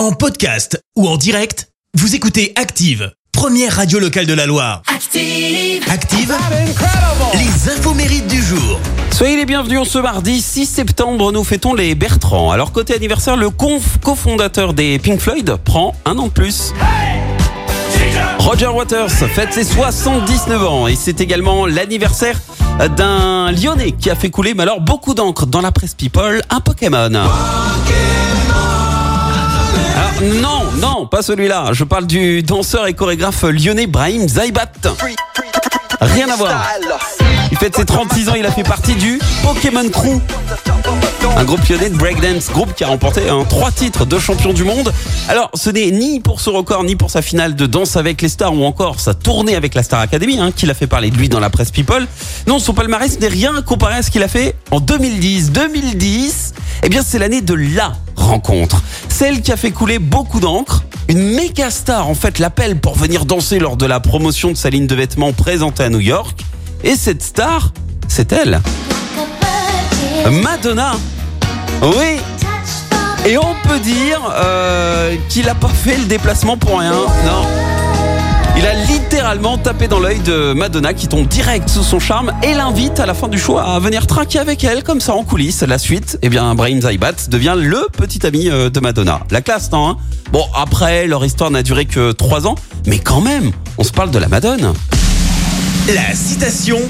En podcast ou en direct, vous écoutez Active, première radio locale de la Loire. Active. Active, les infos mérites du jour. Soyez les bienvenus en ce mardi 6 septembre, nous fêtons les Bertrand. Alors côté anniversaire, le conf cofondateur des Pink Floyd prend un an de plus. Roger Waters fête ses 79 ans et c'est également l'anniversaire d'un Lyonnais qui a fait couler mais alors beaucoup d'encre dans la presse People, un Pokémon. Non, non, pas celui-là. Je parle du danseur et chorégraphe lyonnais Brahim Zaibat. Rien à voir. Il fête ses 36 ans, il a fait partie du Pokémon Crew. Un groupe lyonnais de breakdance, groupe qui a remporté un trois titres de champion du monde. Alors, ce n'est ni pour ce record, ni pour sa finale de danse avec les stars, ou encore sa tournée avec la Star Academy, hein, qu'il a fait parler de lui dans la presse People. Non, son palmarès n'est rien comparé à ce qu'il a fait en 2010. 2010, eh bien, c'est l'année de la rencontre. Celle qui a fait couler beaucoup d'encre. Une méga star, en fait, l'appelle pour venir danser lors de la promotion de sa ligne de vêtements présentée à New York. Et cette star, c'est elle. Madonna. Oui. Et on peut dire euh, qu'il a pas fait le déplacement pour rien. Non. Littéralement tapé dans l'œil de Madonna qui tombe direct sous son charme et l'invite à la fin du show à venir trinquer avec elle comme ça en coulisses. La suite, eh bien, Brahim Zaibat devient le petit ami euh, de Madonna. La classe, non hein Bon, après, leur histoire n'a duré que trois ans, mais quand même, on se parle de la Madonna. La citation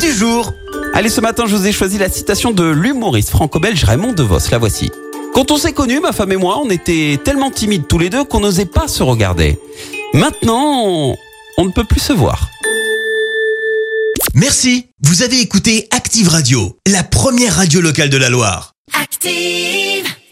du jour. Allez, ce matin, je vous ai choisi la citation de l'humoriste franco-belge Raymond DeVos. La voici. Quand on s'est connus, ma femme et moi, on était tellement timides tous les deux qu'on n'osait pas se regarder. Maintenant, on ne peut plus se voir. Merci. Vous avez écouté Active Radio, la première radio locale de la Loire. Active.